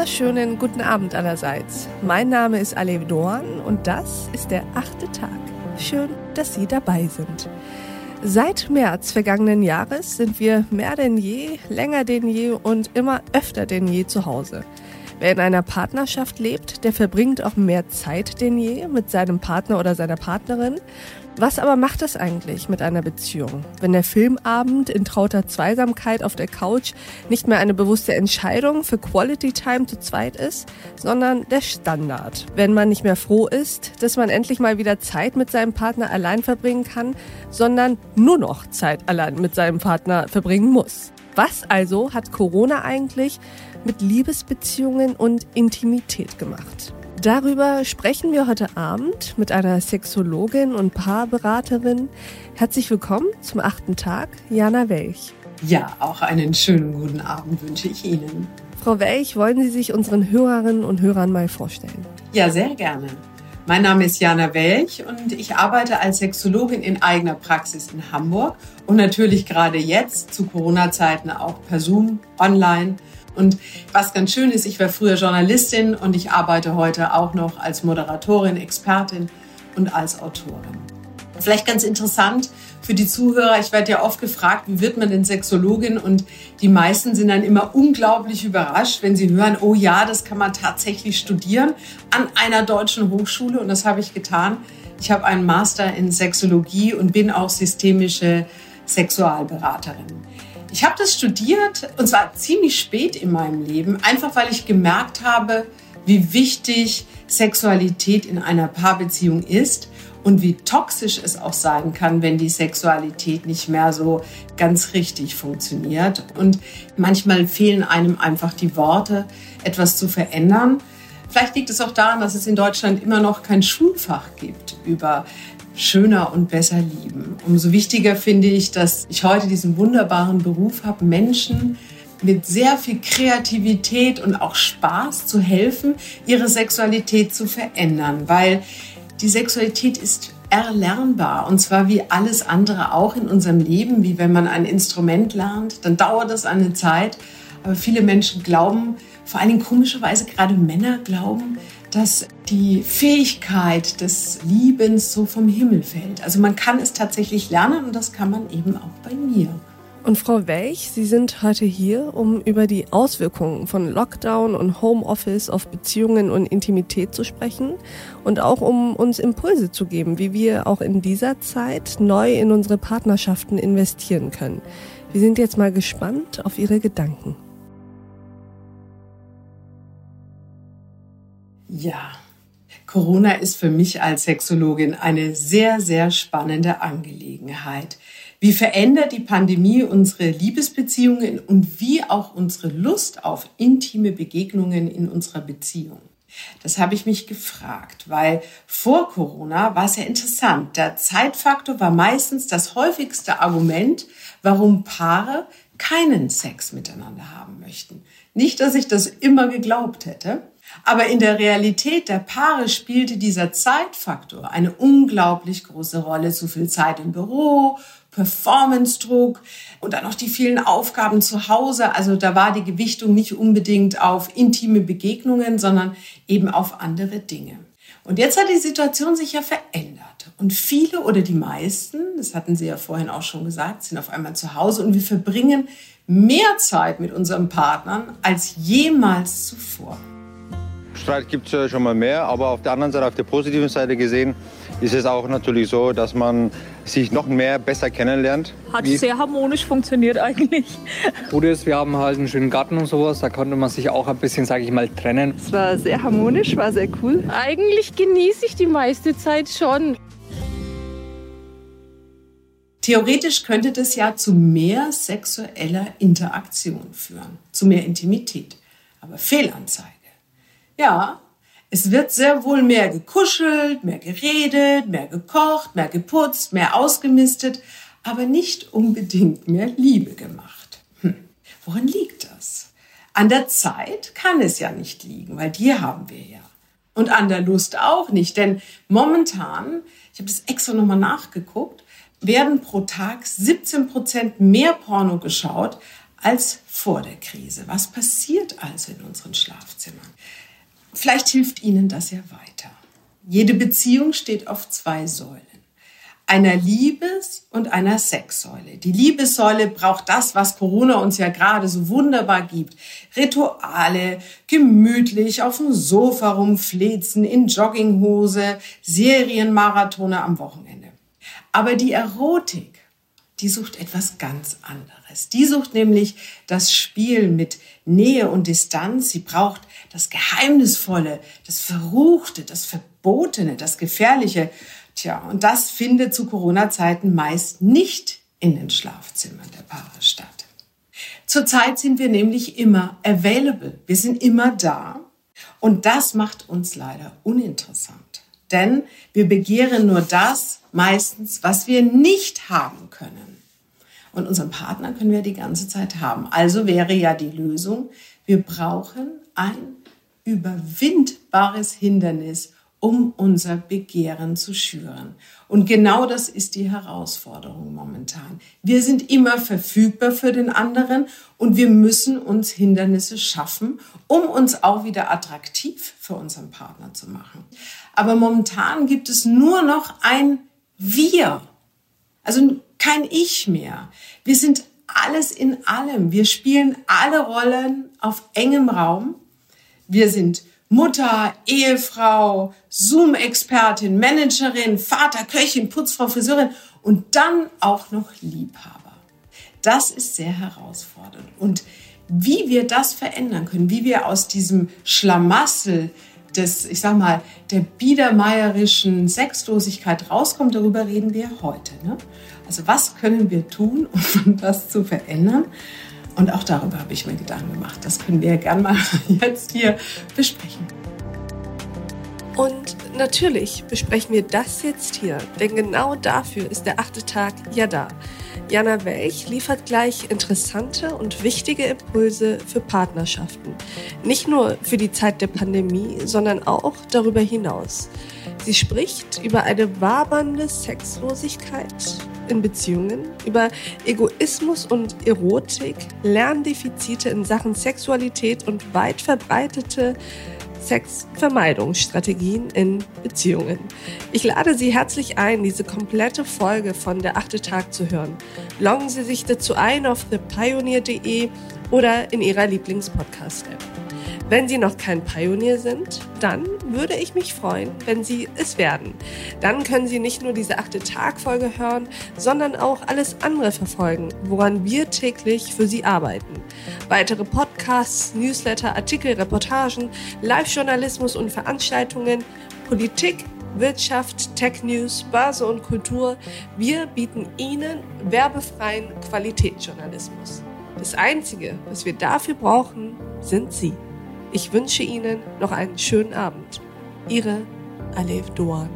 wunderschönen guten Abend allerseits. Mein Name ist Alev Doan und das ist der achte Tag. Schön, dass Sie dabei sind. Seit März vergangenen Jahres sind wir mehr denn je, länger denn je und immer öfter denn je zu Hause. Wer in einer Partnerschaft lebt, der verbringt auch mehr Zeit denn je mit seinem Partner oder seiner Partnerin was aber macht es eigentlich mit einer Beziehung, wenn der Filmabend in trauter Zweisamkeit auf der Couch nicht mehr eine bewusste Entscheidung für Quality Time zu zweit ist, sondern der Standard? Wenn man nicht mehr froh ist, dass man endlich mal wieder Zeit mit seinem Partner allein verbringen kann, sondern nur noch Zeit allein mit seinem Partner verbringen muss. Was also hat Corona eigentlich mit Liebesbeziehungen und Intimität gemacht? Darüber sprechen wir heute Abend mit einer Sexologin und Paarberaterin. Herzlich willkommen zum achten Tag, Jana Welch. Ja, auch einen schönen guten Abend wünsche ich Ihnen. Frau Welch, wollen Sie sich unseren Hörerinnen und Hörern mal vorstellen? Ja, sehr gerne. Mein Name ist Jana Welch und ich arbeite als Sexologin in eigener Praxis in Hamburg und natürlich gerade jetzt zu Corona-Zeiten auch per Zoom, online und was ganz schön ist, ich war früher Journalistin und ich arbeite heute auch noch als Moderatorin, Expertin und als Autorin. Vielleicht ganz interessant für die Zuhörer, ich werde ja oft gefragt, wie wird man denn Sexologin? Und die meisten sind dann immer unglaublich überrascht, wenn sie hören, oh ja, das kann man tatsächlich studieren an einer deutschen Hochschule. Und das habe ich getan. Ich habe einen Master in Sexologie und bin auch systemische Sexualberaterin. Ich habe das studiert und zwar ziemlich spät in meinem Leben, einfach weil ich gemerkt habe, wie wichtig Sexualität in einer Paarbeziehung ist und wie toxisch es auch sein kann, wenn die Sexualität nicht mehr so ganz richtig funktioniert. Und manchmal fehlen einem einfach die Worte, etwas zu verändern. Vielleicht liegt es auch daran, dass es in Deutschland immer noch kein Schulfach gibt über schöner und besser lieben. Umso wichtiger finde ich, dass ich heute diesen wunderbaren Beruf habe, Menschen mit sehr viel Kreativität und auch Spaß zu helfen, ihre Sexualität zu verändern, weil die Sexualität ist erlernbar. Und zwar wie alles andere auch in unserem Leben, wie wenn man ein Instrument lernt, dann dauert das eine Zeit, aber viele Menschen glauben, vor allen Dingen komischerweise gerade Männer glauben, dass die Fähigkeit des Liebens so vom Himmel fällt. Also man kann es tatsächlich lernen und das kann man eben auch bei mir. Und Frau Welch, Sie sind heute hier, um über die Auswirkungen von Lockdown und Homeoffice auf Beziehungen und Intimität zu sprechen und auch um uns Impulse zu geben, wie wir auch in dieser Zeit neu in unsere Partnerschaften investieren können. Wir sind jetzt mal gespannt auf Ihre Gedanken. Ja, Corona ist für mich als Sexologin eine sehr, sehr spannende Angelegenheit. Wie verändert die Pandemie unsere Liebesbeziehungen und wie auch unsere Lust auf intime Begegnungen in unserer Beziehung? Das habe ich mich gefragt, weil vor Corona war es ja interessant. Der Zeitfaktor war meistens das häufigste Argument, warum Paare keinen Sex miteinander haben möchten. Nicht, dass ich das immer geglaubt hätte, aber in der Realität der Paare spielte dieser Zeitfaktor eine unglaublich große Rolle. Zu viel Zeit im Büro, Performance-Druck und dann noch die vielen Aufgaben zu Hause. Also da war die Gewichtung nicht unbedingt auf intime Begegnungen, sondern eben auf andere Dinge. Und jetzt hat die Situation sich ja verändert. Und viele oder die meisten, das hatten Sie ja vorhin auch schon gesagt, sind auf einmal zu Hause und wir verbringen mehr Zeit mit unseren Partnern als jemals zuvor. Streit gibt es schon mal mehr, aber auf der anderen Seite, auf der positiven Seite gesehen, ist es auch natürlich so, dass man sich noch mehr besser kennenlernt. Hat Wie sehr harmonisch funktioniert eigentlich. Gut ist, wir haben halt einen schönen Garten und sowas, da konnte man sich auch ein bisschen, sage ich mal, trennen. Es war sehr harmonisch, war sehr cool. Eigentlich genieße ich die meiste Zeit schon. Theoretisch könnte das ja zu mehr sexueller Interaktion führen, zu mehr Intimität. Aber Fehlanzeige. Ja, es wird sehr wohl mehr gekuschelt, mehr geredet, mehr gekocht, mehr geputzt, mehr ausgemistet, aber nicht unbedingt mehr Liebe gemacht. Hm. Woran liegt das? An der Zeit kann es ja nicht liegen, weil die haben wir ja. Und an der Lust auch nicht, denn momentan, ich habe das extra nochmal nachgeguckt, werden pro Tag 17 Prozent mehr Porno geschaut als vor der Krise. Was passiert also in unseren Schlafzimmern? Vielleicht hilft Ihnen das ja weiter. Jede Beziehung steht auf zwei Säulen. Einer Liebes- und einer Sexsäule. Die Liebessäule braucht das, was Corona uns ja gerade so wunderbar gibt. Rituale, gemütlich auf dem Sofa rumflezen, in Jogginghose, Serienmarathone am Wochenende. Aber die Erotik, die sucht etwas ganz anderes. Die sucht nämlich das Spiel mit Nähe und Distanz. Sie braucht das Geheimnisvolle, das Verruchte, das Verbotene, das Gefährliche. Tja, und das findet zu Corona-Zeiten meist nicht in den Schlafzimmern der Paare statt. Zurzeit sind wir nämlich immer available. Wir sind immer da. Und das macht uns leider uninteressant. Denn wir begehren nur das meistens, was wir nicht haben können. Und unseren Partner können wir die ganze Zeit haben. Also wäre ja die Lösung, wir brauchen ein überwindbares Hindernis, um unser Begehren zu schüren. Und genau das ist die Herausforderung momentan. Wir sind immer verfügbar für den anderen und wir müssen uns Hindernisse schaffen, um uns auch wieder attraktiv für unseren Partner zu machen. Aber momentan gibt es nur noch ein Wir. Also kein Ich mehr. Wir sind alles in allem. Wir spielen alle Rollen auf engem Raum. Wir sind Mutter, Ehefrau, Zoom-Expertin, Managerin, Vater, Köchin, Putzfrau, Friseurin und dann auch noch Liebhaber. Das ist sehr herausfordernd. Und wie wir das verändern können, wie wir aus diesem Schlamassel des, ich sag mal, der biedermeierischen Sexlosigkeit rauskommen, darüber reden wir heute. Ne? Also was können wir tun, um das zu verändern? Und auch darüber habe ich mir Gedanken gemacht. Das können wir gerne mal jetzt hier besprechen. Und natürlich besprechen wir das jetzt hier, denn genau dafür ist der achte Tag ja da. Jana Welch liefert gleich interessante und wichtige Impulse für Partnerschaften. Nicht nur für die Zeit der Pandemie, sondern auch darüber hinaus. Sie spricht über eine wabernde Sexlosigkeit in Beziehungen, über Egoismus und Erotik, Lerndefizite in Sachen Sexualität und weit verbreitete Sexvermeidungsstrategien in Beziehungen. Ich lade Sie herzlich ein, diese komplette Folge von Der achte Tag zu hören. Loggen Sie sich dazu ein auf thepioneer.de oder in Ihrer Lieblingspodcast-App. Wenn Sie noch kein Pionier sind, dann würde ich mich freuen, wenn Sie es werden. Dann können Sie nicht nur diese achte Tag-Folge hören, sondern auch alles andere verfolgen, woran wir täglich für Sie arbeiten. Weitere Podcasts, Newsletter, Artikel, Reportagen, Live-Journalismus und Veranstaltungen, Politik, Wirtschaft, Tech News, Börse und Kultur. Wir bieten Ihnen werbefreien Qualitätsjournalismus. Das Einzige, was wir dafür brauchen, sind Sie. Ich wünsche Ihnen noch einen schönen Abend. Ihre Alev Doan.